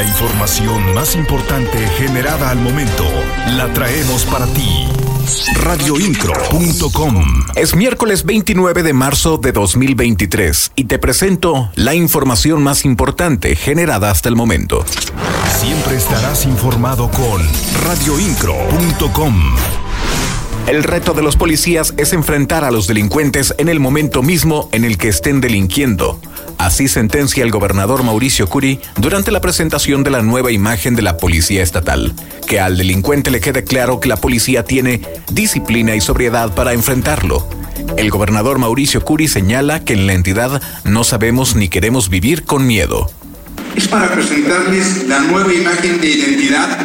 La información más importante generada al momento la traemos para ti. Radioincro.com Es miércoles 29 de marzo de 2023 y te presento la información más importante generada hasta el momento. Siempre estarás informado con radioincro.com. El reto de los policías es enfrentar a los delincuentes en el momento mismo en el que estén delinquiendo. Así sentencia el gobernador Mauricio Curi durante la presentación de la nueva imagen de la Policía Estatal. Que al delincuente le quede claro que la policía tiene disciplina y sobriedad para enfrentarlo. El gobernador Mauricio Curi señala que en la entidad no sabemos ni queremos vivir con miedo. Es para presentarles la nueva imagen de identidad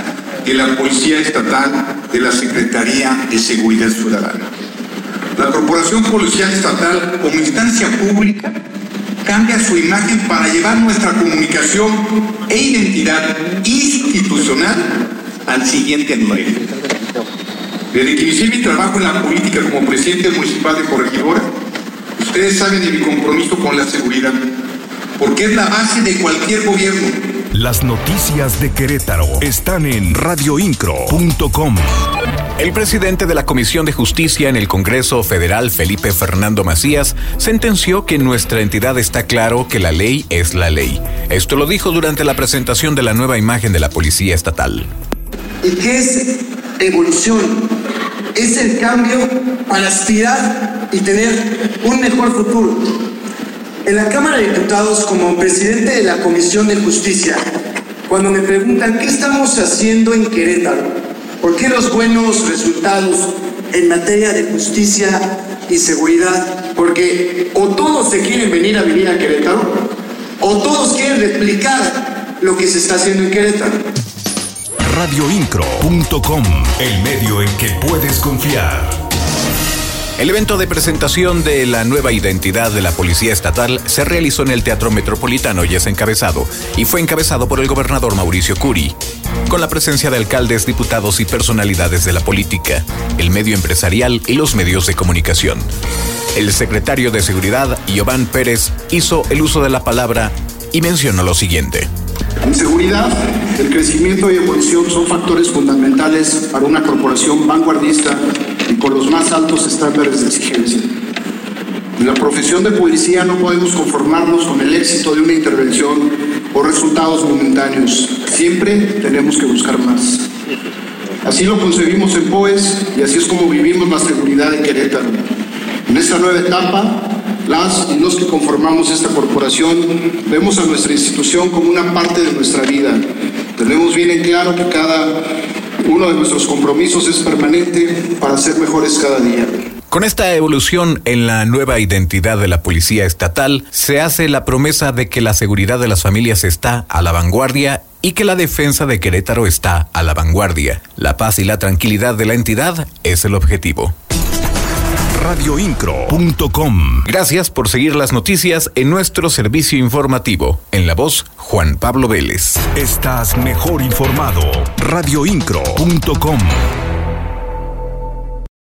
de la Policía Estatal de la Secretaría de Seguridad Ciudadana. La Corporación Policial Estatal, como instancia pública, cambia su imagen para llevar nuestra comunicación e identidad institucional al siguiente nivel. Desde que inicié mi trabajo en la política como presidente municipal de Corregidora, ustedes saben de mi compromiso con la seguridad, porque es la base de cualquier gobierno las noticias de Querétaro están en radioincro.com. El presidente de la Comisión de Justicia en el Congreso Federal, Felipe Fernando Macías, sentenció que en nuestra entidad está claro que la ley es la ley. Esto lo dijo durante la presentación de la nueva imagen de la Policía Estatal. ¿Y qué es evolución? Es el cambio para aspirar y tener un mejor futuro en la Cámara de Diputados, como presidente de la Comisión de Justicia, cuando me preguntan qué estamos haciendo en Querétaro, por qué los buenos resultados en materia de justicia y seguridad, porque o todos se quieren venir a vivir a Querétaro, o todos quieren replicar lo que se está haciendo en Querétaro. Radioincro.com, el medio en que puedes confiar. El evento de presentación de la nueva identidad de la Policía Estatal se realizó en el Teatro Metropolitano y es encabezado, y fue encabezado por el gobernador Mauricio Curi, con la presencia de alcaldes, diputados y personalidades de la política, el medio empresarial y los medios de comunicación. El secretario de Seguridad, Giovanni Pérez, hizo el uso de la palabra y mencionó lo siguiente. En seguridad, el crecimiento y evolución son factores fundamentales para una corporación vanguardista y con los más altos estándares de exigencia. En la profesión de policía no podemos conformarnos con el éxito de una intervención o resultados momentáneos. Siempre tenemos que buscar más. Así lo concebimos en POES y así es como vivimos la seguridad en Querétaro. En esta nueva etapa, las y los que conformamos esta corporación vemos a nuestra institución como una parte de nuestra vida. Tenemos bien en claro que cada uno de nuestros compromisos es permanente para ser mejores cada día. Con esta evolución en la nueva identidad de la Policía Estatal, se hace la promesa de que la seguridad de las familias está a la vanguardia y que la defensa de Querétaro está a la vanguardia. La paz y la tranquilidad de la entidad es el objetivo. Radioincro.com Gracias por seguir las noticias en nuestro servicio informativo. En la voz, Juan Pablo Vélez. Estás mejor informado. Radioincro.com